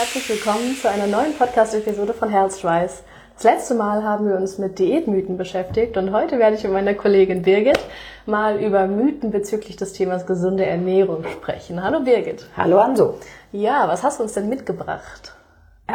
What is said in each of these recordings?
herzlich willkommen zu einer neuen Podcast-Episode von Herzschweiß. Das letzte Mal haben wir uns mit Diätmythen beschäftigt und heute werde ich mit meiner Kollegin Birgit mal über Mythen bezüglich des Themas gesunde Ernährung sprechen. Hallo Birgit. Hallo Anso. Ja, was hast du uns denn mitgebracht?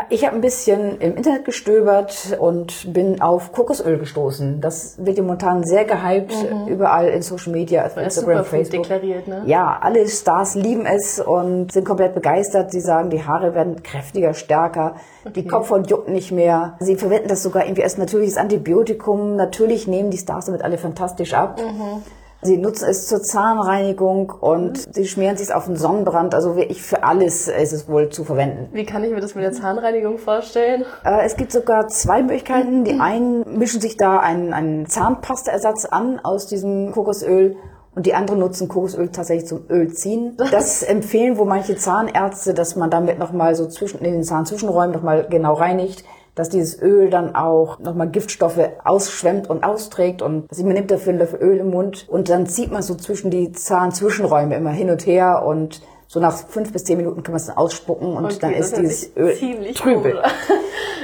Ich habe ein bisschen im Internet gestöbert und bin auf Kokosöl gestoßen. Das wird momentan sehr gehypt, mhm. überall in Social Media, also Instagram, Facebook. deklariert, ne? Ja, alle Stars lieben es und sind komplett begeistert. Sie sagen, die Haare werden kräftiger, stärker, okay. die Kopfhaut juckt nicht mehr. Sie verwenden das sogar irgendwie als natürliches Antibiotikum. Natürlich nehmen die Stars damit alle fantastisch ab. Mhm. Sie nutzen es zur Zahnreinigung und mhm. sie schmieren sich auf den Sonnenbrand. Also wirklich für alles ist es wohl zu verwenden. Wie kann ich mir das mit der Zahnreinigung vorstellen? Äh, es gibt sogar zwei Möglichkeiten. Die einen mischen sich da einen, einen Zahnpastaersatz an aus diesem Kokosöl und die anderen nutzen Kokosöl tatsächlich zum Ölziehen. Das empfehlen wo manche Zahnärzte, dass man damit nochmal so zwischen, in den Zahnzwischenräumen nochmal genau reinigt dass dieses Öl dann auch nochmal Giftstoffe ausschwemmt und austrägt und also man nimmt dafür einen Löffel Öl im Mund und dann zieht man so zwischen die Zahnzwischenräume immer hin und her und so nach fünf bis zehn Minuten kann man es dann ausspucken und okay, dann ist dieses Öl trübe.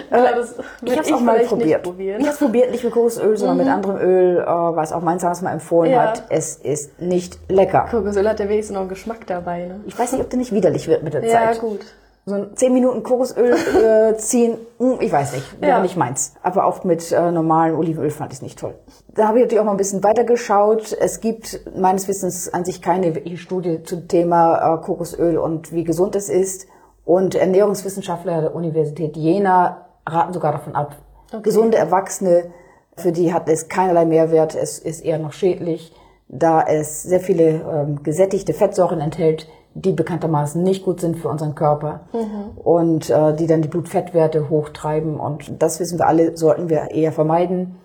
Äh, das ich habe es auch mal probiert. Ich habe es probiert, nicht mit Kokosöl, sondern mhm. mit anderem Öl, äh, was auch mein Zahnarzt mal empfohlen ja. hat. Es ist nicht lecker. Kokosöl hat ja wenigstens noch einen Geschmack dabei. Ne? Ich weiß nicht, ob der nicht widerlich wird mit der ja, Zeit. Ja, gut so ein 10 Minuten Kokosöl äh, ziehen, hm, ich weiß nicht, ja. nicht meins. Aber auch mit äh, normalem Olivenöl fand ich es nicht toll. Da habe ich natürlich auch mal ein bisschen weiter geschaut. Es gibt meines Wissens an sich keine Studie zum Thema äh, Kokosöl und wie gesund es ist. Und Ernährungswissenschaftler der Universität Jena raten sogar davon ab. Okay. Gesunde Erwachsene, für die hat es keinerlei Mehrwert, es ist eher noch schädlich, da es sehr viele ähm, gesättigte Fettsäuren enthält, die bekanntermaßen nicht gut sind für unseren Körper mhm. und äh, die dann die Blutfettwerte hochtreiben. Und das wissen wir alle, sollten wir eher vermeiden.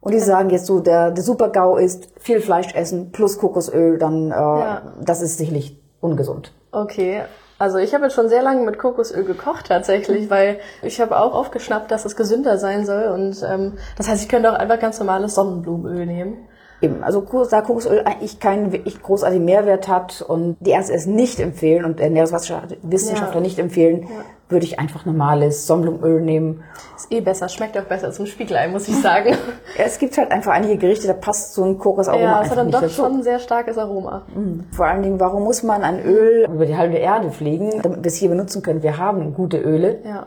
Und die sagen jetzt so, der, der Super-GAU ist viel Fleisch essen plus Kokosöl, dann äh, ja. das ist sicherlich ungesund. Okay. Also ich habe jetzt schon sehr lange mit Kokosöl gekocht tatsächlich, weil ich habe auch aufgeschnappt, dass es gesünder sein soll. Und ähm, das heißt, ich könnte auch einfach ganz normales Sonnenblumenöl nehmen. Eben, also da Kokosöl eigentlich keinen wirklich großartigen Mehrwert hat und die Ärzte es nicht empfehlen und Ernährungswissenschaftler ja. nicht empfehlen, ja. würde ich einfach normales Sonnenblumenöl nehmen. Ist eh besser, schmeckt auch besser zum Spiegelei, muss ich sagen. ja, es gibt halt einfach einige Gerichte, da passt so ein Kokosaroma Ja, es hat dann doch schon ein sehr starkes Aroma. Mhm. Vor allen Dingen, warum muss man ein Öl über die halbe Erde fliegen, damit wir es hier benutzen können? Wir haben gute Öle. Ja.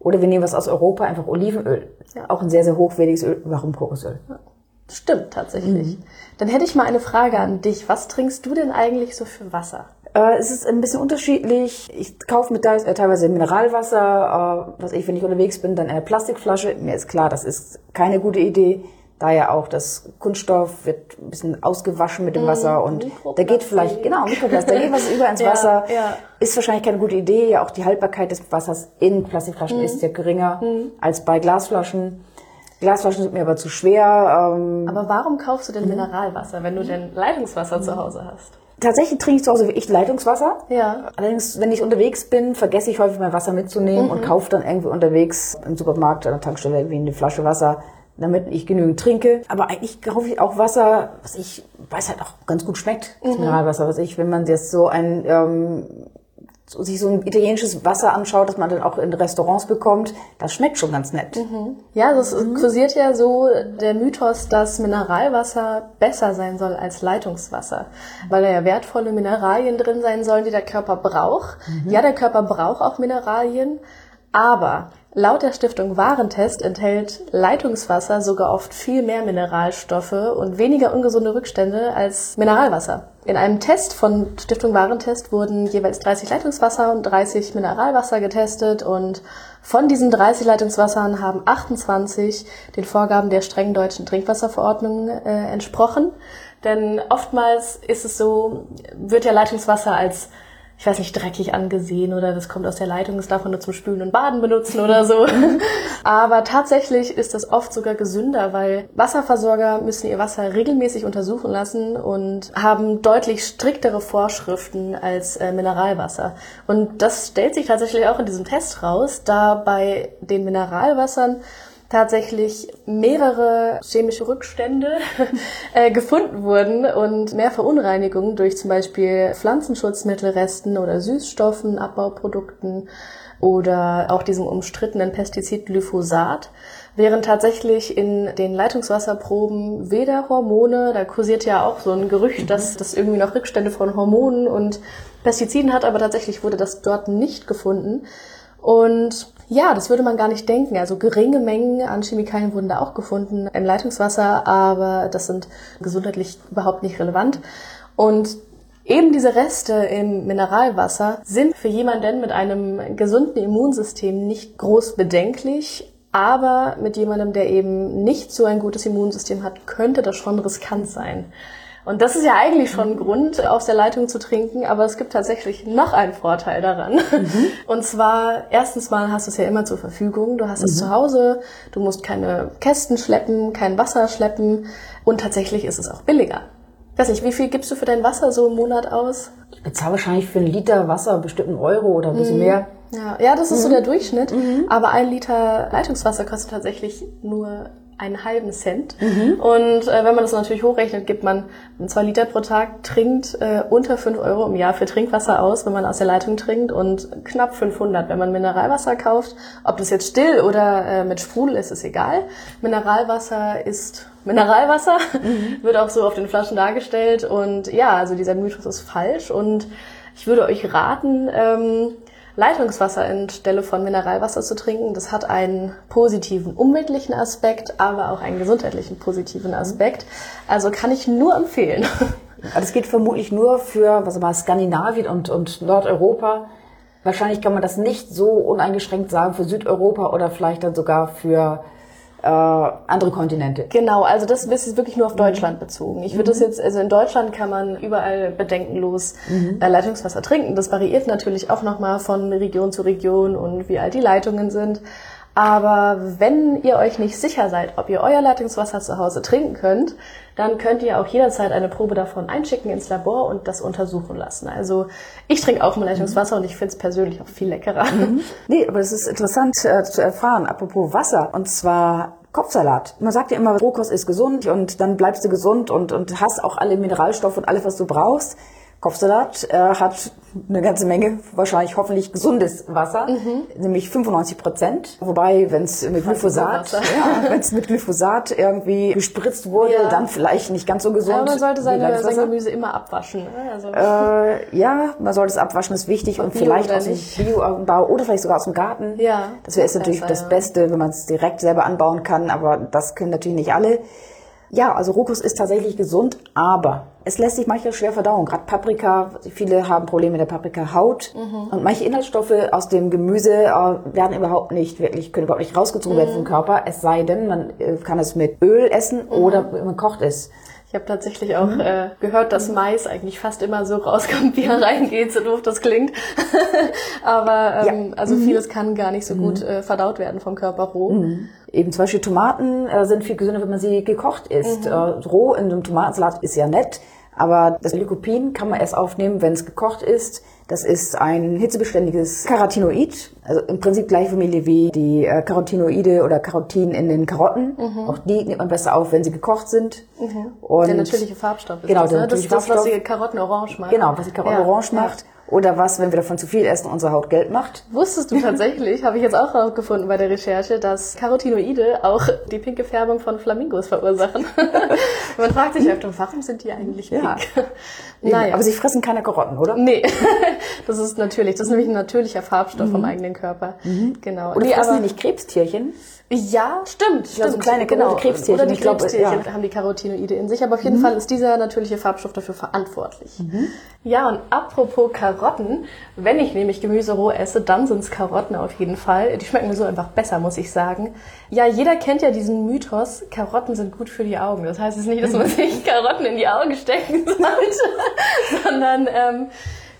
Oder wir nehmen was aus Europa, einfach Olivenöl. Ja. Auch ein sehr, sehr hochwertiges Öl. Warum Kokosöl? Ja. Stimmt tatsächlich. Mhm. Dann hätte ich mal eine Frage an dich. Was trinkst du denn eigentlich so für Wasser? Äh, es ist ein bisschen unterschiedlich. Ich kaufe mit da äh, teilweise Mineralwasser, äh, was ich, wenn ich unterwegs bin, dann eine Plastikflasche. Mir ist klar, das ist keine gute Idee. Da ja auch das Kunststoff wird ein bisschen ausgewaschen mit dem mhm. Wasser und da geht vielleicht, genau, Mikroplastik, da geht was über ins Wasser. Ja, ja. Ist wahrscheinlich keine gute Idee. Ja, auch die Haltbarkeit des Wassers in Plastikflaschen mhm. ist ja geringer mhm. als bei Glasflaschen. Glasflaschen sind mir aber zu schwer. Ähm aber warum kaufst du denn Mineralwasser, wenn du denn Leitungswasser zu Hause hast? Tatsächlich trinke ich zu Hause wie ich Leitungswasser. Ja. Allerdings, wenn ich unterwegs bin, vergesse ich häufig mein Wasser mitzunehmen mhm. und kaufe dann irgendwie unterwegs im Supermarkt an der Tankstelle irgendwie eine Flasche Wasser, damit ich genügend trinke. Aber eigentlich kaufe ich auch Wasser, was ich weiß halt auch ganz gut schmeckt, das mhm. Mineralwasser, was ich, wenn man jetzt so ein ähm, sich so ein italienisches Wasser anschaut, das man dann auch in Restaurants bekommt, das schmeckt schon ganz nett. Mhm. Ja, das mhm. kursiert ja so der Mythos, dass Mineralwasser besser sein soll als Leitungswasser, weil da ja wertvolle Mineralien drin sein sollen, die der Körper braucht. Mhm. Ja, der Körper braucht auch Mineralien, aber Laut der Stiftung Warentest enthält Leitungswasser sogar oft viel mehr Mineralstoffe und weniger ungesunde Rückstände als Mineralwasser. In einem Test von Stiftung Warentest wurden jeweils 30 Leitungswasser und 30 Mineralwasser getestet und von diesen 30 Leitungswassern haben 28 den Vorgaben der strengen deutschen Trinkwasserverordnung äh, entsprochen. Denn oftmals ist es so, wird ja Leitungswasser als ich weiß nicht, dreckig angesehen oder das kommt aus der Leitung, das darf man nur zum Spülen und Baden benutzen oder so. Aber tatsächlich ist das oft sogar gesünder, weil Wasserversorger müssen ihr Wasser regelmäßig untersuchen lassen und haben deutlich striktere Vorschriften als äh, Mineralwasser. Und das stellt sich tatsächlich auch in diesem Test raus, da bei den Mineralwassern tatsächlich mehrere chemische Rückstände äh, gefunden wurden und mehr Verunreinigungen durch zum Beispiel Pflanzenschutzmittelresten oder Süßstoffen, Abbauprodukten oder auch diesem umstrittenen Pestizid Glyphosat, während tatsächlich in den Leitungswasserproben weder Hormone, da kursiert ja auch so ein Gerücht, dass das irgendwie noch Rückstände von Hormonen und Pestiziden hat, aber tatsächlich wurde das dort nicht gefunden. Und ja, das würde man gar nicht denken. Also geringe Mengen an Chemikalien wurden da auch gefunden im Leitungswasser, aber das sind gesundheitlich überhaupt nicht relevant. Und eben diese Reste im Mineralwasser sind für jemanden mit einem gesunden Immunsystem nicht groß bedenklich, aber mit jemandem, der eben nicht so ein gutes Immunsystem hat, könnte das schon riskant sein. Und das ist ja eigentlich schon ein Grund, aus der Leitung zu trinken, aber es gibt tatsächlich noch einen Vorteil daran. Mhm. Und zwar, erstens mal hast du es ja immer zur Verfügung. Du hast es mhm. zu Hause, du musst keine Kästen schleppen, kein Wasser schleppen und tatsächlich ist es auch billiger. Ich weiß nicht, wie viel gibst du für dein Wasser so im Monat aus? Ich bezahle wahrscheinlich für einen Liter Wasser bestimmt einen Euro oder ein bisschen mhm. mehr. Ja, ja, das ist mhm. so der Durchschnitt. Mhm. Aber ein Liter Leitungswasser kostet tatsächlich nur einen halben Cent. Mhm. Und äh, wenn man das natürlich hochrechnet, gibt man zwei Liter pro Tag, trinkt äh, unter fünf Euro im Jahr für Trinkwasser aus, wenn man aus der Leitung trinkt und knapp 500, wenn man Mineralwasser kauft. Ob das jetzt still oder äh, mit Sprudel ist, ist egal. Mineralwasser ist Mineralwasser, mhm. wird auch so auf den Flaschen dargestellt. Und ja, also dieser Mythos ist falsch und ich würde euch raten, ähm, Leitungswasser anstelle von Mineralwasser zu trinken. Das hat einen positiven umweltlichen Aspekt, aber auch einen gesundheitlichen positiven Aspekt. Also kann ich nur empfehlen. Das geht vermutlich nur für was mal, Skandinavien und, und Nordeuropa. Wahrscheinlich kann man das nicht so uneingeschränkt sagen für Südeuropa oder vielleicht dann sogar für äh, andere Kontinente. Genau, also das ist wirklich nur auf Deutschland bezogen. Ich würde mhm. das jetzt, also in Deutschland kann man überall bedenkenlos mhm. äh, Leitungswasser trinken. Das variiert natürlich auch nochmal von Region zu Region und wie alt die Leitungen sind. Aber wenn ihr euch nicht sicher seid, ob ihr euer Leitungswasser zu Hause trinken könnt, dann könnt ihr auch jederzeit eine Probe davon einschicken ins Labor und das untersuchen lassen. Also ich trinke auch mal Leitungswasser mhm. und ich finde es persönlich auch viel leckerer. Mhm. Nee, aber es ist interessant äh, zu erfahren, apropos Wasser, und zwar Kopfsalat. Man sagt ja immer, Rohkost ist gesund und dann bleibst du gesund und, und hast auch alle Mineralstoffe und alles, was du brauchst. Kopfsalat äh, hat eine ganze Menge, wahrscheinlich hoffentlich gesundes Wasser, mhm. nämlich 95 Prozent. Wobei, wenn es mit Glyphosat, ja, wenn es mit Glyphosat irgendwie gespritzt wurde, ja. dann vielleicht nicht ganz so gesund. Aber man sollte seine, sein Gemüse immer abwaschen. Ne? Also äh, ja, man sollte es abwaschen, ist wichtig und, und vielleicht aus dem Bioanbau oder vielleicht sogar aus dem Garten. Ja, das wäre natürlich besser, das. Beste, wenn man es direkt selber anbauen kann, aber das können natürlich nicht alle. Ja, also Rohkost ist tatsächlich gesund, aber es lässt sich manchmal schwer verdauen. Gerade Paprika, viele haben Probleme mit der Paprika-Haut. Mhm. Und manche Inhaltsstoffe aus dem Gemüse äh, werden überhaupt nicht wirklich, können überhaupt nicht rausgezogen mhm. werden vom Körper. Es sei denn, man äh, kann es mit Öl essen mhm. oder man kocht es. Ich habe tatsächlich auch mhm. äh, gehört, dass Mais eigentlich fast immer so rauskommt, wie er reingeht, so doof das klingt. Aber ähm, ja. also mhm. vieles kann gar nicht so gut mhm. äh, verdaut werden vom Körper roh. Mhm. Eben zum Beispiel Tomaten äh, sind viel gesünder, wenn man sie gekocht isst. Mhm. Äh, roh in einem Tomatensalat ist ja nett, aber das Lycopin kann man erst aufnehmen, wenn es gekocht ist. Das ist ein hitzebeständiges Carotinoid, also im Prinzip gleiche Familie wie die äh, Carotinoide oder Carotin in den Karotten. Mhm. Auch die nimmt man besser auf, wenn sie gekocht sind. Mhm. Der natürliche Farbstoff ist genau, das, ne? das, das, was die Karotten orange macht. Genau, was die Karotten ja. orange macht. Oder was, wenn wir davon zu viel essen, unsere Haut gelb macht? Wusstest du tatsächlich, habe ich jetzt auch herausgefunden bei der Recherche, dass Carotinoide auch die pinke Färbung von Flamingos verursachen. Man fragt sich öfter, warum sind die eigentlich pink? Ja. naja. Aber sie fressen keine Karotten, oder? Nee, das ist natürlich. Das ist nämlich ein natürlicher Farbstoff mhm. vom eigenen Körper. Mhm. Genau. Oder nee, fressen aber, die nicht Krebstierchen? Ja, stimmt. Ja, so kleine genau. Krebstierchen. Oder die Krebstierchen glaub, ja. haben die Carotinoide in sich. Aber auf jeden mhm. Fall ist dieser natürliche Farbstoff dafür verantwortlich. Mhm. Ja, und apropos Karotten, wenn ich nämlich Gemüse roh esse, dann sind es Karotten auf jeden Fall. Die schmecken mir so einfach besser, muss ich sagen. Ja, jeder kennt ja diesen Mythos, Karotten sind gut für die Augen. Das heißt jetzt nicht, dass man sich Karotten in die Augen stecken sollte, sondern ähm,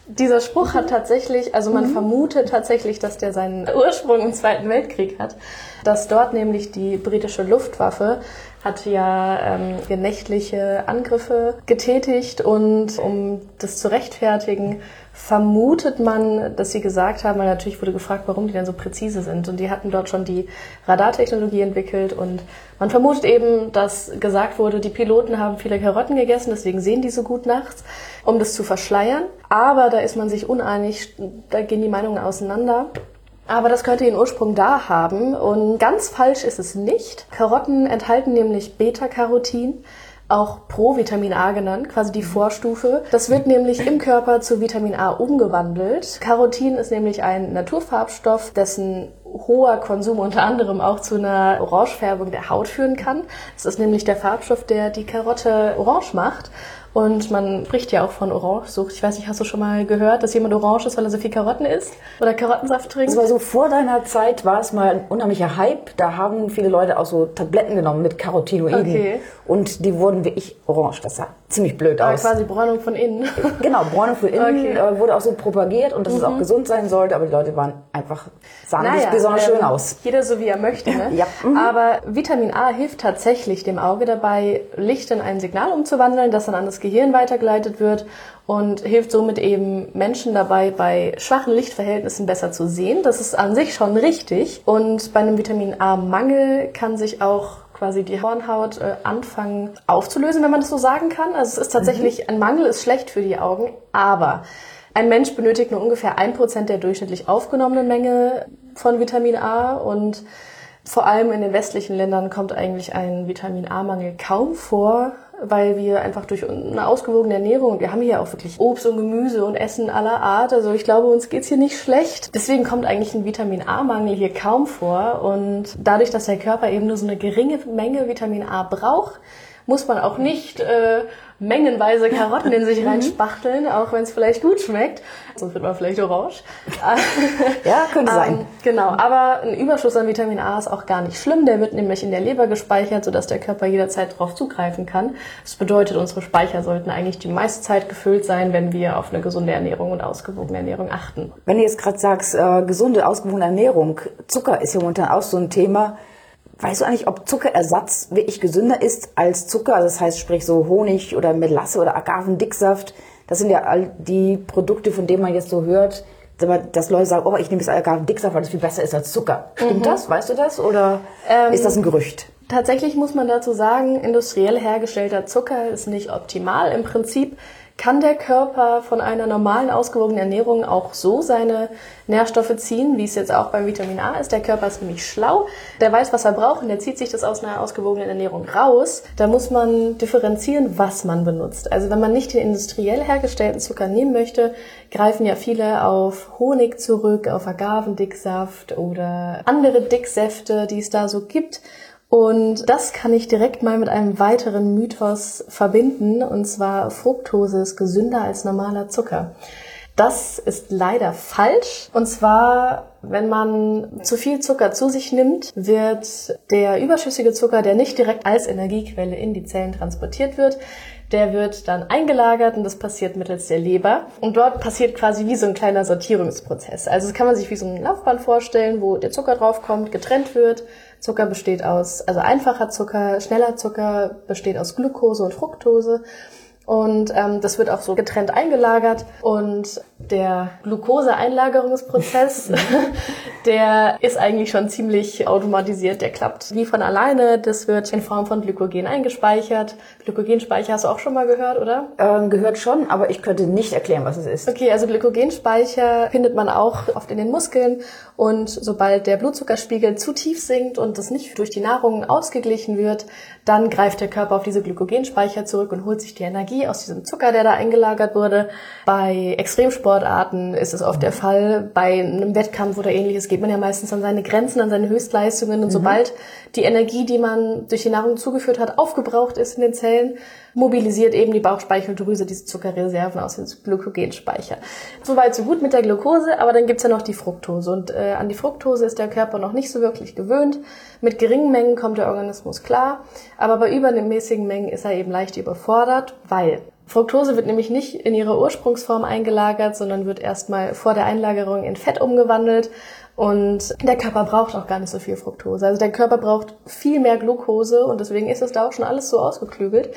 dieser Spruch hat tatsächlich, also man mhm. vermutet tatsächlich, dass der seinen Ursprung im Zweiten Weltkrieg hat, dass dort nämlich die britische Luftwaffe hat ja ähm, nächtliche Angriffe getätigt und um das zu rechtfertigen, vermutet man, dass sie gesagt haben, weil natürlich wurde gefragt, warum die denn so präzise sind. Und die hatten dort schon die Radartechnologie entwickelt und man vermutet eben, dass gesagt wurde, die Piloten haben viele Karotten gegessen, deswegen sehen die so gut nachts, um das zu verschleiern. Aber da ist man sich uneinig, da gehen die Meinungen auseinander. Aber das könnte ihren Ursprung da haben und ganz falsch ist es nicht. Karotten enthalten nämlich Beta-Carotin auch Provitamin A genannt, quasi die Vorstufe. Das wird nämlich im Körper zu Vitamin A umgewandelt. Carotin ist nämlich ein Naturfarbstoff, dessen hoher Konsum unter anderem auch zu einer Orangefärbung der Haut führen kann. Das ist nämlich der Farbstoff, der die Karotte orange macht. Und man spricht ja auch von Orangesucht. Ich weiß nicht, hast du schon mal gehört, dass jemand orange ist, weil er so viel Karotten isst? Oder Karottensaft trinkt? Das war so vor deiner Zeit war es mal ein unheimlicher Hype. Da haben viele Leute auch so Tabletten genommen mit Carotinoiden. Okay. Und die wurden wie ich orange. Das sah ziemlich blöd Aber aus. quasi Bräunung von innen. genau, Bräunung von innen okay. Äh, wurde auch so propagiert und dass mhm. es auch mhm. gesund sein sollte. Aber die Leute waren einfach, sahen naja, nicht besonders ähm, schön aus. Jeder so wie er möchte. Ne? ja. Mhm. Aber Vitamin A hilft tatsächlich dem Auge dabei, Licht in ein Signal umzuwandeln, das dann an das Gehirn weitergeleitet wird und hilft somit eben Menschen dabei, bei schwachen Lichtverhältnissen besser zu sehen. Das ist an sich schon richtig. Und bei einem Vitamin A-Mangel kann sich auch quasi die Hornhaut äh, anfangen aufzulösen, wenn man das so sagen kann. Also es ist tatsächlich, mhm. ein Mangel ist schlecht für die Augen, aber ein Mensch benötigt nur ungefähr ein Prozent der durchschnittlich aufgenommenen Menge von Vitamin A und vor allem in den westlichen Ländern kommt eigentlich ein Vitamin A-Mangel kaum vor weil wir einfach durch eine ausgewogene Ernährung, wir haben hier auch wirklich Obst und Gemüse und Essen aller Art, also ich glaube, uns geht's hier nicht schlecht. Deswegen kommt eigentlich ein Vitamin A-Mangel hier kaum vor und dadurch, dass der Körper eben nur so eine geringe Menge Vitamin A braucht, muss man auch nicht äh, mengenweise Karotten in sich mhm. reinspachteln, auch wenn es vielleicht gut schmeckt. Sonst wird man vielleicht orange. ja, könnte ähm, sein. Genau, aber ein Überschuss an Vitamin A ist auch gar nicht schlimm. Der wird nämlich in der Leber gespeichert, sodass der Körper jederzeit darauf zugreifen kann. Das bedeutet, unsere Speicher sollten eigentlich die meiste Zeit gefüllt sein, wenn wir auf eine gesunde Ernährung und ausgewogene Ernährung achten. Wenn du jetzt gerade sagst, äh, gesunde, ausgewogene Ernährung, Zucker ist ja momentan auch so ein Thema. Weißt du eigentlich, ob Zuckerersatz wirklich gesünder ist als Zucker? Also das heißt, sprich so Honig oder Melasse oder Agavendicksaft. Das sind ja all die Produkte, von denen man jetzt so hört, dass Leute sagen, oh, ich nehme jetzt Agavendicksaft, weil das viel besser ist als Zucker. Stimmt mhm. das? Weißt du das? Oder ähm, ist das ein Gerücht? Tatsächlich muss man dazu sagen, industriell hergestellter Zucker ist nicht optimal. Im Prinzip kann der Körper von einer normalen, ausgewogenen Ernährung auch so seine Nährstoffe ziehen, wie es jetzt auch beim Vitamin A ist. Der Körper ist nämlich schlau, der weiß, was er braucht und der zieht sich das aus einer ausgewogenen Ernährung raus. Da muss man differenzieren, was man benutzt. Also wenn man nicht den industriell hergestellten Zucker nehmen möchte, greifen ja viele auf Honig zurück, auf Agavendicksaft oder andere Dicksäfte, die es da so gibt. Und das kann ich direkt mal mit einem weiteren Mythos verbinden, und zwar Fructose ist gesünder als normaler Zucker. Das ist leider falsch. Und zwar, wenn man zu viel Zucker zu sich nimmt, wird der überschüssige Zucker, der nicht direkt als Energiequelle in die Zellen transportiert wird, der wird dann eingelagert und das passiert mittels der Leber. Und dort passiert quasi wie so ein kleiner Sortierungsprozess. Also das kann man sich wie so ein Laufband vorstellen, wo der Zucker draufkommt, getrennt wird Zucker besteht aus, also einfacher Zucker, schneller Zucker besteht aus Glucose und Fructose. Und ähm, das wird auch so getrennt eingelagert. Und der Glukoseeinlagerungsprozess, der ist eigentlich schon ziemlich automatisiert. Der klappt wie von alleine. Das wird in Form von Glykogen eingespeichert. Glykogenspeicher hast du auch schon mal gehört, oder? Ähm, gehört schon, aber ich könnte nicht erklären, was es ist. Okay, also Glykogenspeicher findet man auch oft in den Muskeln. Und sobald der Blutzuckerspiegel zu tief sinkt und das nicht durch die Nahrung ausgeglichen wird, dann greift der Körper auf diese Glykogenspeicher zurück und holt sich die Energie aus diesem Zucker, der da eingelagert wurde. Bei Extremsportarten ist es oft der Fall. Bei einem Wettkampf oder ähnliches geht man ja meistens an seine Grenzen, an seine Höchstleistungen. Und mhm. sobald die Energie, die man durch die Nahrung zugeführt hat, aufgebraucht ist in den Zellen, mobilisiert eben die Bauchspeicheldrüse diese Zuckerreserven aus dem Glykogenspeicher. Soweit so gut mit der Glucose, aber dann gibt's ja noch die Fructose. Und äh, an die Fructose ist der Körper noch nicht so wirklich gewöhnt. Mit geringen Mengen kommt der Organismus klar, aber bei übermäßigen Mengen ist er eben leicht überfordert, weil Fructose wird nämlich nicht in ihrer Ursprungsform eingelagert, sondern wird erstmal vor der Einlagerung in Fett umgewandelt und der Körper braucht auch gar nicht so viel Fructose. Also der Körper braucht viel mehr Glucose und deswegen ist es da auch schon alles so ausgeklügelt.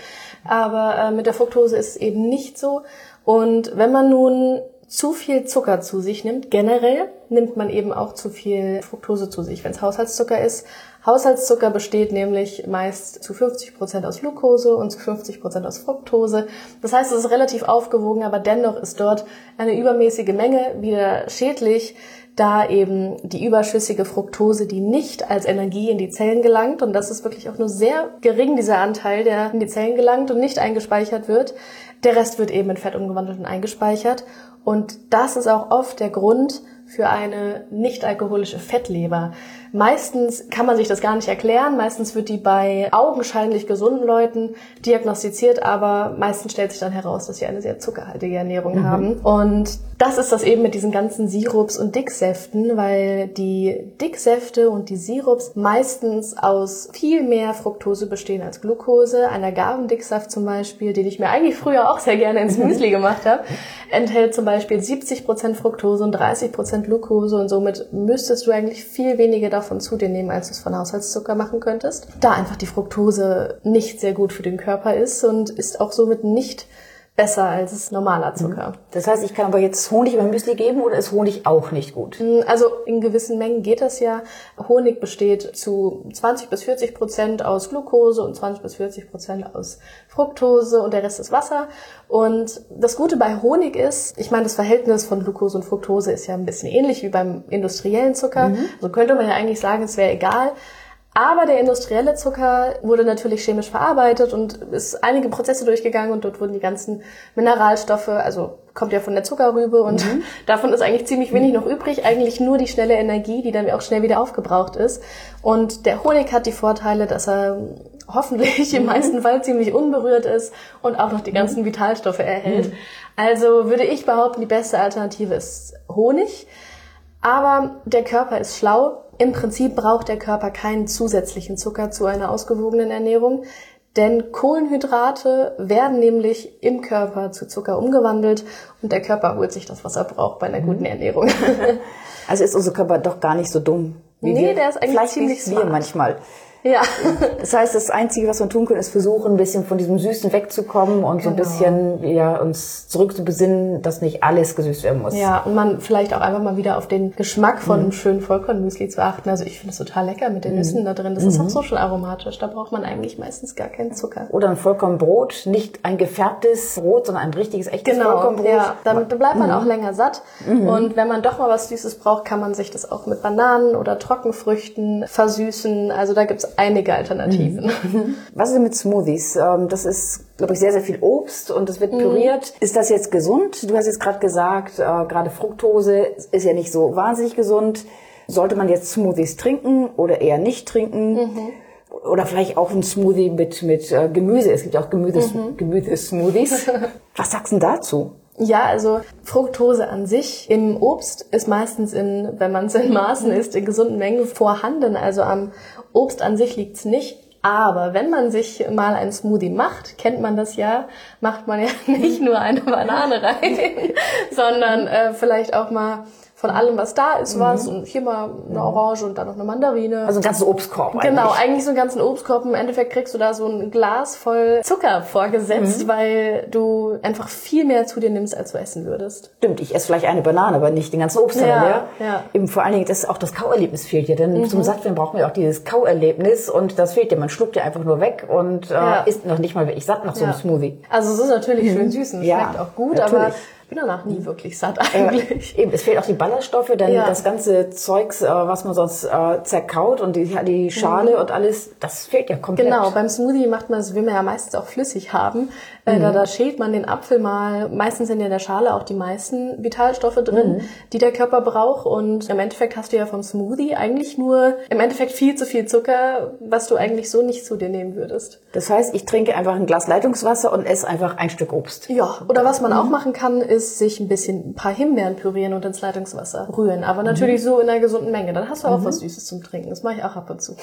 Aber äh, mit der Fructose ist es eben nicht so. Und wenn man nun zu viel Zucker zu sich nimmt, generell nimmt man eben auch zu viel Fructose zu sich, wenn es Haushaltszucker ist. Haushaltszucker besteht nämlich meist zu 50 Prozent aus Glucose und zu 50 Prozent aus Fructose. Das heißt, es ist relativ aufgewogen, aber dennoch ist dort eine übermäßige Menge wieder schädlich, da eben die überschüssige Fructose, die nicht als Energie in die Zellen gelangt, und das ist wirklich auch nur sehr gering, dieser Anteil, der in die Zellen gelangt und nicht eingespeichert wird, der Rest wird eben in Fett umgewandelt und eingespeichert. Und das ist auch oft der Grund, für eine nicht alkoholische Fettleber. Meistens kann man sich das gar nicht erklären. Meistens wird die bei augenscheinlich gesunden Leuten diagnostiziert, aber meistens stellt sich dann heraus, dass sie eine sehr zuckerhaltige Ernährung mhm. haben. Und das ist das eben mit diesen ganzen Sirups und Dicksäften, weil die Dicksäfte und die Sirups meistens aus viel mehr Fructose bestehen als Glucose. Ein Agavendicksaft zum Beispiel, den ich mir eigentlich früher auch sehr gerne ins Müsli gemacht habe, enthält zum Beispiel 70% Fructose und 30% Glucose und somit müsstest du eigentlich viel weniger davon zu dir nehmen, als du es von Haushaltszucker machen könntest. Da einfach die Fructose nicht sehr gut für den Körper ist und ist auch somit nicht besser als normaler Zucker. Mhm. Das heißt, ich kann aber jetzt Honig beim Müsli geben oder ist Honig auch nicht gut? Mm, also in gewissen Mengen geht das ja. Honig besteht zu 20 bis 40 Prozent aus Glucose und 20 bis 40 Prozent aus Fructose und der Rest ist Wasser. Und das Gute bei Honig ist, ich meine, das Verhältnis von Glucose und Fructose ist ja ein bisschen ähnlich wie beim industriellen Zucker. Mhm. So könnte man ja eigentlich sagen, es wäre egal. Aber der industrielle Zucker wurde natürlich chemisch verarbeitet und ist einige Prozesse durchgegangen und dort wurden die ganzen Mineralstoffe, also kommt ja von der Zuckerrübe und mhm. davon ist eigentlich ziemlich wenig noch übrig, eigentlich nur die schnelle Energie, die dann auch schnell wieder aufgebraucht ist. Und der Honig hat die Vorteile, dass er hoffentlich im mhm. meisten Fall ziemlich unberührt ist und auch noch die ganzen Vitalstoffe erhält. Mhm. Also würde ich behaupten, die beste Alternative ist Honig. Aber der Körper ist schlau im Prinzip braucht der Körper keinen zusätzlichen Zucker zu einer ausgewogenen Ernährung, denn Kohlenhydrate werden nämlich im Körper zu Zucker umgewandelt und der Körper holt sich das, was er braucht bei einer guten mhm. Ernährung. Also ist unser Körper doch gar nicht so dumm. Wie nee, wir. der ist eigentlich Vielleicht ziemlich smart. wir manchmal. Ja. Das heißt, das Einzige, was wir tun können, ist versuchen, ein bisschen von diesem Süßen wegzukommen und genau. so ein genau. bisschen ja, uns zurückzubesinnen, dass nicht alles gesüßt werden muss. Ja, und man vielleicht auch einfach mal wieder auf den Geschmack von mhm. einem schönen Vollkornmüsli zu achten. Also ich finde es total lecker mit den mhm. Nüssen da drin. Das mhm. ist auch so schon aromatisch. Da braucht man eigentlich meistens gar keinen Zucker. Oder ein Vollkornbrot, nicht ein gefärbtes Brot, sondern ein richtiges, echtes genau, Vollkornbrot. Ja, dann bleibt man mhm. auch länger satt. Mhm. Und wenn man doch mal was Süßes braucht, kann man sich das auch mit Bananen oder Trockenfrüchten versüßen. Also da gibt's einige Alternativen. Mhm. Was ist denn mit Smoothies? Ähm, das ist, glaube ich, sehr, sehr viel Obst und das wird mhm. püriert. Ist das jetzt gesund? Du hast jetzt gerade gesagt, äh, gerade Fructose ist ja nicht so wahnsinnig gesund. Sollte man jetzt Smoothies trinken oder eher nicht trinken? Mhm. Oder vielleicht auch ein Smoothie mit, mit äh, Gemüse. Es gibt auch Gemüse, mhm. Gemüse-Smoothies. Was sagst du dazu? Ja, also Fructose an sich im Obst ist meistens in, wenn man es in Maßen isst, in gesunden Mengen vorhanden. Also am Obst an sich liegt's nicht. Aber wenn man sich mal ein Smoothie macht, kennt man das ja, macht man ja nicht nur eine Banane rein, sondern äh, vielleicht auch mal von allem, was da ist, mhm. was und hier mal eine Orange und dann noch eine Mandarine. Also einen ganzen Obstkorb eigentlich. Genau, eigentlich so einen ganzen Obstkorb. Im Endeffekt kriegst du da so ein Glas voll Zucker vorgesetzt, mhm. weil du einfach viel mehr zu dir nimmst, als du essen würdest. Stimmt, ich esse vielleicht eine Banane, aber nicht den ganzen Obst. Ja, ja. ja. Eben vor allen Dingen, das, auch das Kauerlebnis fehlt ja, denn mhm. zum Sattwerden brauchen wir auch dieses Kauerlebnis und das fehlt ja. Man schluckt ja einfach nur weg und äh, ja. isst noch nicht mal wirklich satt nach so einem Smoothie. Also es ist natürlich schön süß und schmeckt auch gut, natürlich. aber bin danach nie wirklich satt eigentlich. Äh, eben, es fehlt auch die Ballaststoffe, denn ja. das ganze Zeugs, äh, was man sonst äh, zerkaut und die, die Schale mhm. und alles, das fehlt ja komplett. Genau, beim Smoothie macht man das, will man ja meistens auch flüssig haben. Mhm. da, da schält man den Apfel mal. Meistens sind ja in der Schale auch die meisten Vitalstoffe drin, mhm. die der Körper braucht. Und im Endeffekt hast du ja vom Smoothie eigentlich nur im Endeffekt viel zu viel Zucker, was du eigentlich so nicht zu dir nehmen würdest. Das heißt, ich trinke einfach ein Glas Leitungswasser und esse einfach ein Stück Obst. Ja, oder was man mhm. auch machen kann, ist sich ein bisschen ein paar Himbeeren pürieren und ins Leitungswasser rühren. Aber natürlich mhm. so in einer gesunden Menge. Dann hast du auch mhm. was Süßes zum Trinken. Das mache ich auch ab und zu.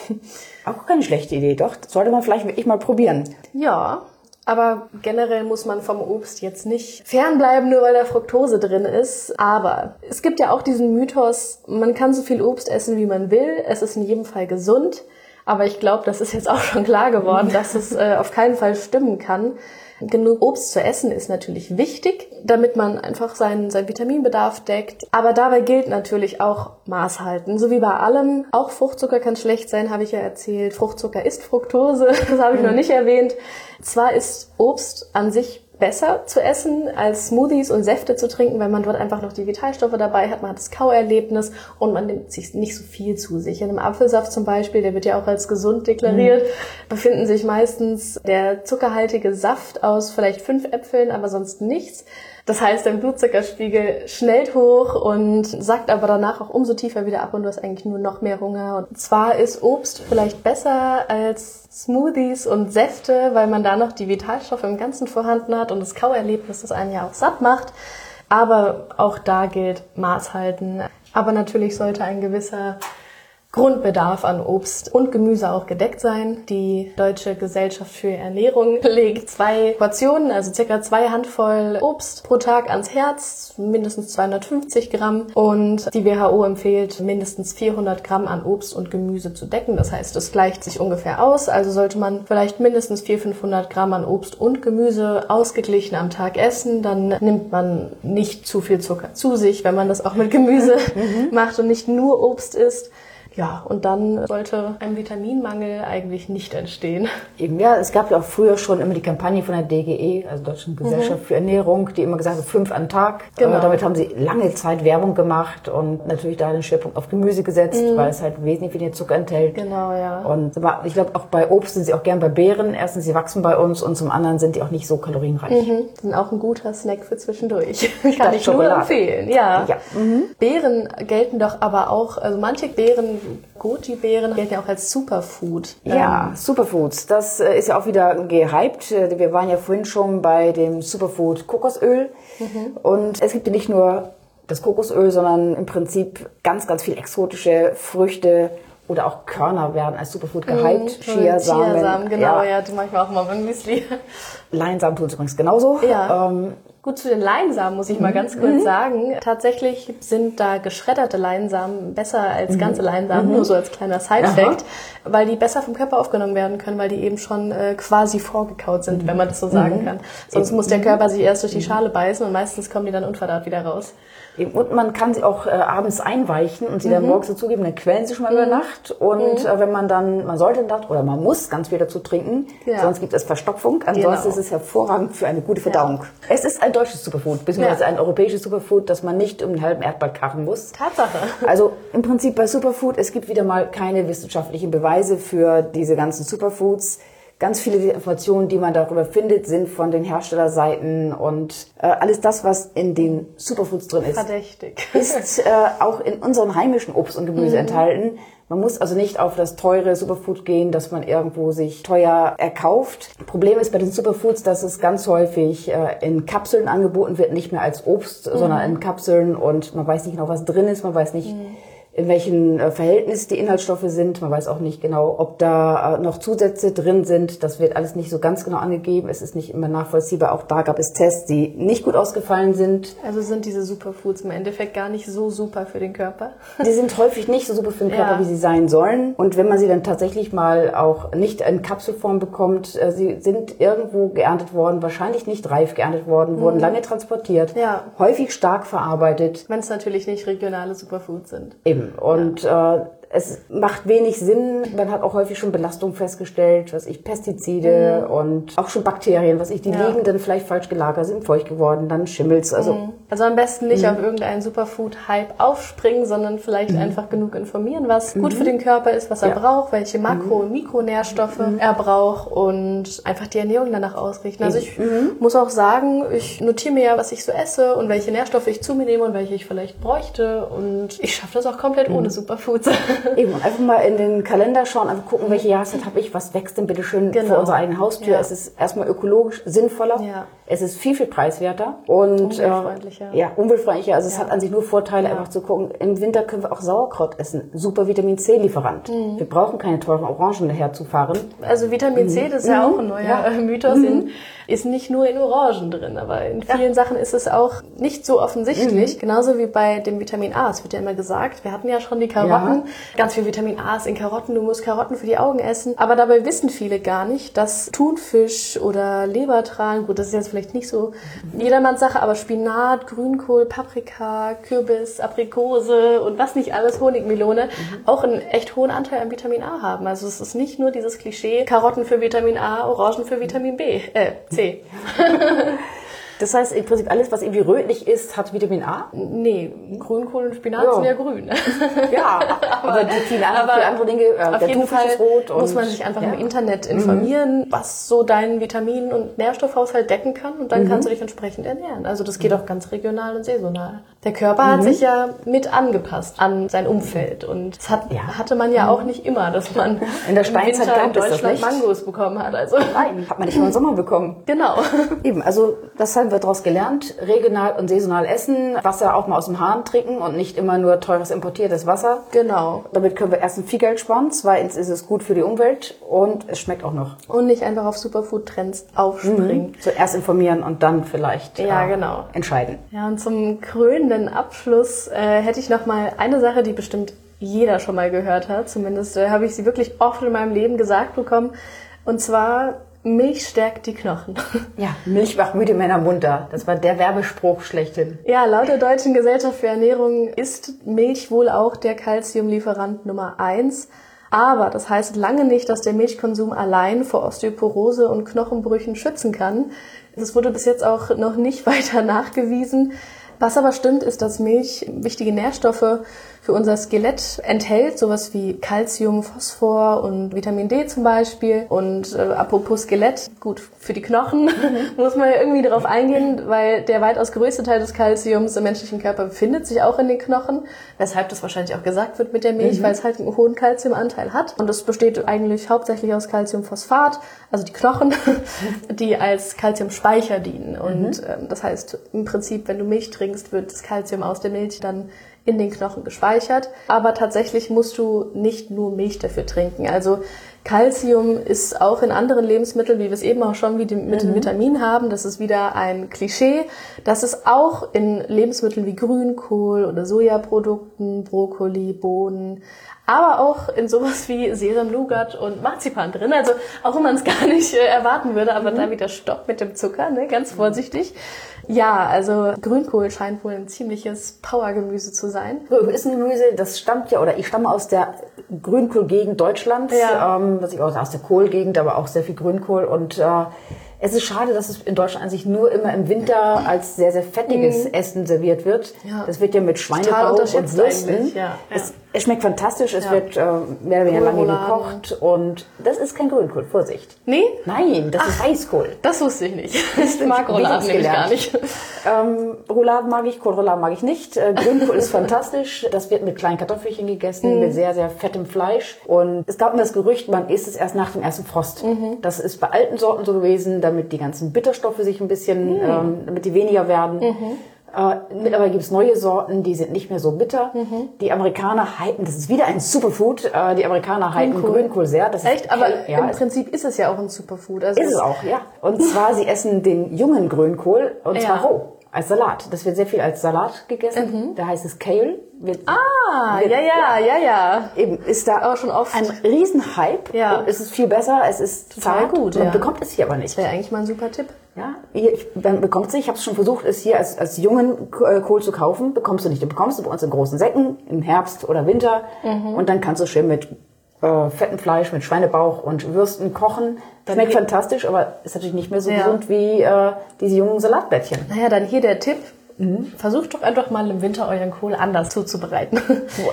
Auch keine schlechte Idee, doch. Das sollte man vielleicht wirklich mal probieren. Ja, aber generell muss man vom Obst jetzt nicht fernbleiben, nur weil da Fructose drin ist. Aber es gibt ja auch diesen Mythos, man kann so viel Obst essen, wie man will. Es ist in jedem Fall gesund. Aber ich glaube, das ist jetzt auch schon klar geworden, dass es äh, auf keinen Fall stimmen kann. Genug Obst zu essen ist natürlich wichtig, damit man einfach seinen, seinen Vitaminbedarf deckt. Aber dabei gilt natürlich auch Maß halten. So wie bei allem. Auch Fruchtzucker kann schlecht sein, habe ich ja erzählt. Fruchtzucker ist Fructose, das habe ich mhm. noch nicht erwähnt. Zwar ist Obst an sich besser zu essen, als Smoothies und Säfte zu trinken, weil man dort einfach noch die Vitalstoffe dabei hat, man hat das Kauerlebnis und man nimmt sich nicht so viel zu sich. In einem Apfelsaft zum Beispiel, der wird ja auch als gesund deklariert, mhm. befinden sich meistens der zuckerhaltige Saft aus vielleicht fünf Äpfeln, aber sonst nichts. Das heißt, dein Blutzuckerspiegel schnellt hoch und sackt aber danach auch umso tiefer wieder ab und du hast eigentlich nur noch mehr Hunger. Und zwar ist Obst vielleicht besser als Smoothies und Säfte, weil man da noch die Vitalstoffe im Ganzen vorhanden hat und das Kauerlebnis, das einen ja auch satt macht. Aber auch da gilt Maß halten. Aber natürlich sollte ein gewisser Grundbedarf an Obst und Gemüse auch gedeckt sein. Die Deutsche Gesellschaft für Ernährung legt zwei Portionen, also circa zwei Handvoll Obst pro Tag ans Herz, mindestens 250 Gramm. Und die WHO empfiehlt, mindestens 400 Gramm an Obst und Gemüse zu decken. Das heißt, es gleicht sich ungefähr aus. Also sollte man vielleicht mindestens 400, 500 Gramm an Obst und Gemüse ausgeglichen am Tag essen. Dann nimmt man nicht zu viel Zucker zu sich, wenn man das auch mit Gemüse macht und nicht nur Obst isst. Ja, und dann sollte ein Vitaminmangel eigentlich nicht entstehen. Eben, ja, es gab ja auch früher schon immer die Kampagne von der DGE, also Deutschen Gesellschaft mhm. für Ernährung, die immer gesagt hat, fünf am Tag. Genau. damit haben sie lange Zeit Werbung gemacht und natürlich da den Schwerpunkt auf Gemüse gesetzt, mhm. weil es halt wesentlich weniger Zucker enthält. Genau, ja. Und ich glaube, auch bei Obst sind sie auch gern bei Beeren. Erstens, sie wachsen bei uns und zum anderen sind die auch nicht so kalorienreich. Mhm. Sind auch ein guter Snack für zwischendurch. Kann ich Schokolade. nur empfehlen, ja. ja. Mhm. Beeren gelten doch aber auch, also manche Beeren Goji-Beeren gelten ja auch als Superfood. Ja, ähm, Superfoods. Das äh, ist ja auch wieder gehypt. Äh, wir waren ja vorhin schon bei dem Superfood Kokosöl. Mhm. Und es gibt ja nicht nur das Kokosöl, sondern im Prinzip ganz, ganz viele exotische Früchte oder auch Körner werden als Superfood gehypt. Mhm, Chiasamen. Chiasamen, genau, ja. ja, die manchmal auch mal beim Müsli. Leinsamen tun es übrigens genauso. Ja. Ähm, Gut, zu den Leinsamen muss ich mal mhm. ganz kurz mhm. sagen. Tatsächlich sind da geschredderte Leinsamen besser als mhm. ganze Leinsamen, mhm. nur so als kleiner Side-Fact, weil die besser vom Körper aufgenommen werden können, weil die eben schon äh, quasi vorgekaut sind, wenn man das so sagen mhm. kann. Sonst muss der Körper sich erst durch die Schale beißen und meistens kommen die dann unverdaut wieder raus. Und man kann sie auch äh, abends einweichen und sie dann morgens dazugeben, dann quellen sie schon mal über Nacht. Und äh, wenn man dann, man sollte dann, oder man muss ganz viel dazu trinken, ja. sonst gibt es Verstopfung. Ansonsten genau. ist es hervorragend für eine gute Verdauung. Ja. Es ist ein deutsches Superfood, beziehungsweise ja. ein europäisches Superfood, das man nicht um den halben Erdball karren muss. Tatsache. Also im Prinzip bei Superfood, es gibt wieder mal keine wissenschaftlichen Beweise für diese ganzen Superfoods. Ganz viele Informationen, die man darüber findet, sind von den Herstellerseiten und äh, alles das, was in den Superfoods drin ist, Verdächtig. ist äh, auch in unserem heimischen Obst und Gemüse mhm. enthalten. Man muss also nicht auf das teure Superfood gehen, das man irgendwo sich teuer erkauft. Problem ist bei den Superfoods, dass es ganz häufig äh, in Kapseln angeboten wird, nicht mehr als Obst, mhm. sondern in Kapseln und man weiß nicht genau, was drin ist, man weiß nicht, mhm in welchen äh, Verhältnis die Inhaltsstoffe sind. Man weiß auch nicht genau, ob da äh, noch Zusätze drin sind. Das wird alles nicht so ganz genau angegeben. Es ist nicht immer nachvollziehbar. Auch da gab es Tests, die nicht gut ausgefallen sind. Also sind diese Superfoods im Endeffekt gar nicht so super für den Körper? Die sind häufig nicht so super für den Körper, ja. wie sie sein sollen. Und wenn man sie dann tatsächlich mal auch nicht in Kapselform bekommt, äh, sie sind irgendwo geerntet worden, wahrscheinlich nicht reif geerntet worden, mhm. wurden lange transportiert, ja. häufig stark verarbeitet. Wenn es natürlich nicht regionale Superfoods sind. Eben. Und äh, es macht wenig Sinn. Man hat auch häufig schon Belastungen festgestellt, was ich Pestizide mhm. und auch schon Bakterien, was ich die ja. liegen dann vielleicht falsch gelagert, sind feucht geworden, dann schimmelt's. Also, mhm. also am besten nicht mhm. auf irgendeinen Superfood-Hype aufspringen, sondern vielleicht mhm. einfach genug informieren, was gut mhm. für den Körper ist, was er ja. braucht, welche Makro- und Mikronährstoffe er braucht und einfach die Ernährung danach ausrichten. Also ich muss auch sagen, ich notiere mir ja, was ich so esse und welche Nährstoffe ich zu mir nehme und welche ich vielleicht bräuchte und ich schaffe das auch komplett ohne Superfoods. Eben, einfach mal in den Kalender schauen, einfach gucken, welche Jahreszeit habe ich, was wächst denn bitte schön genau. vor unserer eigenen Haustür. Ja. Es ist erstmal ökologisch sinnvoller. Ja. Es ist viel, viel preiswerter und umweltfreundlicher. Äh, ja, umweltfreundlicher. Also ja. es hat an sich nur Vorteile, einfach zu gucken. Im Winter können wir auch Sauerkraut essen. Super Vitamin C-Lieferant. Mhm. Wir brauchen keine teuren Orangen daherzufahren. Also Vitamin C, das ist ja mhm. auch ein neuer mhm. Mythos, in, ist nicht nur in Orangen drin, aber in vielen Sachen ist es auch nicht so offensichtlich. Mhm. Genauso wie bei dem Vitamin A. Es wird ja immer gesagt, wir hatten ja schon die Karotten. Ganz viel Vitamin A ist in Karotten. Du musst Karotten für die Augen essen. Aber dabei wissen viele gar nicht, dass Thunfisch oder Lebertran, gut, das ist jetzt vielleicht nicht so jedermanns Sache, aber Spinat, Grünkohl, Paprika, Kürbis, Aprikose und was nicht alles, Honigmelone, mhm. auch einen echt hohen Anteil an Vitamin A haben. Also es ist nicht nur dieses Klischee, Karotten für Vitamin A, Orangen für Vitamin B, äh, C. Das heißt, im Prinzip alles, was irgendwie rötlich ist, hat Vitamin A? Nee, Grünkohl und Spinat ja. sind ja grün. Ja, aber, die vielen anderen, aber andere Dinge, äh, auf jeden Fall muss man sich einfach ja. im Internet informieren, mhm. was so deinen Vitamin- und Nährstoffhaushalt decken kann und dann mhm. kannst du dich entsprechend ernähren. Also das geht mhm. auch ganz regional und saisonal. Der Körper hat mhm. sich ja mit angepasst an sein Umfeld und das hat, ja. hatte man ja auch mhm. nicht immer, dass man in der Steinzeit in Deutschland Mangos bekommen hat. Also Nein, hat man nicht nur im Sommer bekommen. Genau. Eben, also das haben wir daraus gelernt. Regional und saisonal essen, Wasser auch mal aus dem Hahn trinken und nicht immer nur teures importiertes Wasser. Genau. Damit können wir erstens viel Geld sparen, zweitens ist es gut für die Umwelt und es schmeckt auch noch. Und nicht einfach auf Superfood-Trends aufspringen. Mhm. Zuerst informieren und dann vielleicht ja, äh, genau. entscheiden. Ja, und zum krönenden Abschluss äh, hätte ich noch mal eine Sache, die bestimmt jeder schon mal gehört hat. Zumindest äh, habe ich sie wirklich oft in meinem Leben gesagt bekommen. Und zwar Milch stärkt die Knochen. Ja, Milch macht müde Männer munter. Das war der Werbespruch schlechthin. Ja, laut der Deutschen Gesellschaft für Ernährung ist Milch wohl auch der Kalziumlieferant Nummer eins. Aber das heißt lange nicht, dass der Milchkonsum allein vor Osteoporose und Knochenbrüchen schützen kann. Das wurde bis jetzt auch noch nicht weiter nachgewiesen. Was aber stimmt, ist, dass Milch wichtige Nährstoffe für unser Skelett enthält, sowas wie Calcium, Phosphor und Vitamin D zum Beispiel. Und äh, apropos Skelett, gut, für die Knochen muss man ja irgendwie darauf eingehen, weil der weitaus größte Teil des Calciums im menschlichen Körper befindet sich auch in den Knochen, weshalb das wahrscheinlich auch gesagt wird mit der Milch, mhm. weil es halt einen hohen Calciumanteil hat. Und das besteht eigentlich hauptsächlich aus Calciumphosphat, also die Knochen, die als Calciumspeicher dienen. Und mhm. ähm, das heißt, im Prinzip, wenn du Milch trinkst, wird das Calcium aus der Milch dann in den Knochen gespeichert. Aber tatsächlich musst du nicht nur Milch dafür trinken. Also Calcium ist auch in anderen Lebensmitteln, wie wir es eben auch schon mit den mhm. Vitaminen haben, das ist wieder ein Klischee, dass es auch in Lebensmitteln wie Grünkohl oder Sojaprodukten, Brokkoli, Bohnen, aber auch in sowas wie Serum Nougat und Marzipan drin. Also auch wenn man es gar nicht äh, erwarten würde, aber mhm. da wieder Stopp mit dem Zucker, ne? ganz vorsichtig. Ja, also Grünkohl scheint wohl ein ziemliches Powergemüse zu sein. Ist ein Gemüse, das stammt ja, oder ich stamme aus der Grünkohlgegend Deutschlands, ja. ähm, was ich auch aus der Kohlgegend, aber auch sehr viel Grünkohl und äh, es ist schade, dass es in Deutschland an sich nur immer im Winter als sehr, sehr fettiges mm. Essen serviert wird. Ja. Das wird ja mit Schweinebauch und Würsten. Ja. Es, es, schmeckt fantastisch, es wird äh, mehr oder weniger lange gekocht und das ist kein Grünkohl, Vorsicht. Nee? Nein, das Ach, ist Weißkohl. Das wusste ich nicht. Ich mag Rouladen nämlich gar nicht. Ähm, Rouladen mag ich, Kohlrouladen mag ich nicht. Äh, Grünkohl ist fantastisch. Das wird mit kleinen Kartoffelchen gegessen, mm. mit sehr, sehr fettem Fleisch. Und es gab mir das Gerücht, man isst es erst nach dem ersten Frost. Mhm. Das ist bei alten Sorten so gewesen, damit die ganzen Bitterstoffe sich ein bisschen, mhm. ähm, damit die weniger werden. Äh, mittlerweile gibt es neue Sorten, die sind nicht mehr so bitter. Mhm. Die Amerikaner halten, das ist wieder ein Superfood, äh, die Amerikaner halten Grünkohl, Grünkohl sehr. Das Echt? Aber ja, im Prinzip ist es ja auch ein Superfood. Also ist es auch, ja. Und zwar, sie essen den jungen Grünkohl und zwar ja. roh. Als Salat. Das wird sehr viel als Salat gegessen. Mhm. Da heißt es Kale. Wird, ah, wird, ja, ja, ja, ja. Eben, ist da auch schon oft ein Riesenhype. Ja. Und es ist viel besser, es ist total gut. Man ja. bekommt es hier aber nicht. Das wäre eigentlich mal ein super Tipp. Ja, hier, ich, man bekommt es. Ich habe es schon versucht, es hier als, als jungen äh, Kohl zu kaufen. Bekommst du nicht. Du bekommst du bei uns in großen Säcken im Herbst oder Winter. Mhm. Und dann kannst du schön mit äh, fettem Fleisch, mit Schweinebauch und Würsten kochen. Dann Schmeckt fantastisch, aber ist natürlich nicht mehr so ja. gesund wie äh, diese jungen Salatblättchen. Naja, dann hier der Tipp. Mhm. Versucht doch einfach mal im Winter euren Kohl anders zuzubereiten.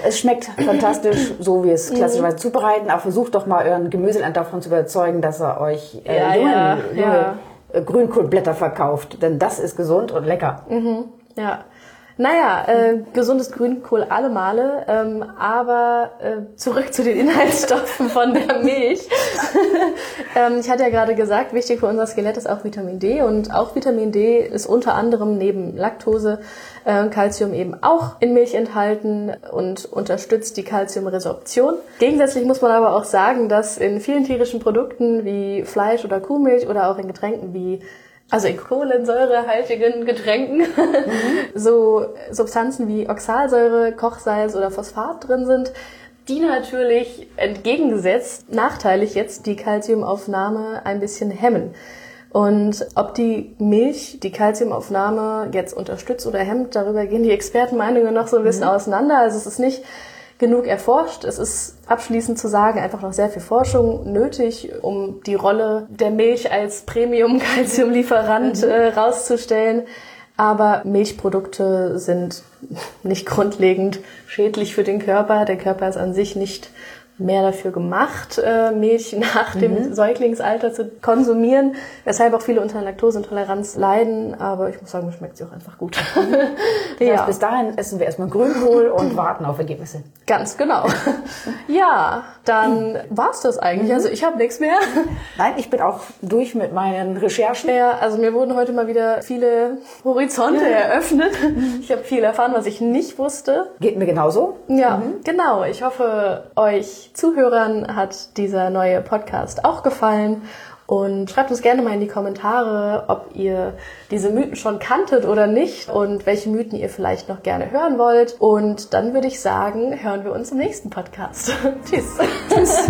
Es schmeckt fantastisch, so wie es mhm. klassischerweise zubereiten, aber versucht doch mal euren Gemüseland davon zu überzeugen, dass er euch äh, ja, jungen, ja, junge. Äh, Grünkohlblätter verkauft. Denn das ist gesund und lecker. Mhm. Ja. Naja, äh, gesundes Grünkohl alle Male, ähm, aber äh, zurück zu den Inhaltsstoffen von der Milch. ähm, ich hatte ja gerade gesagt, wichtig für unser Skelett ist auch Vitamin D und auch Vitamin D ist unter anderem neben Laktose äh, Calcium eben auch in Milch enthalten und unterstützt die Calciumresorption. Gegensätzlich muss man aber auch sagen, dass in vielen tierischen Produkten wie Fleisch oder Kuhmilch oder auch in Getränken wie also in kohlensäurehaltigen Getränken, mhm. so Substanzen wie Oxalsäure, Kochsalz oder Phosphat drin sind, die natürlich entgegengesetzt nachteilig jetzt die Calciumaufnahme ein bisschen hemmen. Und ob die Milch die Calciumaufnahme jetzt unterstützt oder hemmt, darüber gehen die Expertenmeinungen noch so ein bisschen mhm. auseinander. Also es ist nicht genug erforscht. Es ist abschließend zu sagen einfach noch sehr viel Forschung nötig, um die Rolle der Milch als Premium-Calcium-Lieferant mhm. äh, rauszustellen. Aber Milchprodukte sind nicht grundlegend schädlich für den Körper. Der Körper ist an sich nicht mehr dafür gemacht, äh, Milch nach dem mhm. Säuglingsalter zu konsumieren, weshalb auch viele unter Laktoseintoleranz leiden, aber ich muss sagen, mir schmeckt sie auch einfach gut. Das heißt, bis dahin essen wir erstmal Grünkohl und warten auf Ergebnisse. Ganz genau. ja, dann war's das eigentlich. Mhm. Also ich habe nichts mehr. Nein, ich bin auch durch mit meinen Recherchen. Ja, also mir wurden heute mal wieder viele Horizonte eröffnet. Ich habe viel erfahren, was ich nicht wusste. Geht mir genauso. Ja, mhm. genau. Ich hoffe, Zuhörern hat dieser neue Podcast auch gefallen. Und schreibt uns gerne mal in die Kommentare, ob ihr diese Mythen schon kanntet oder nicht und welche Mythen ihr vielleicht noch gerne hören wollt. Und dann würde ich sagen, hören wir uns im nächsten Podcast. Tschüss. Tschüss.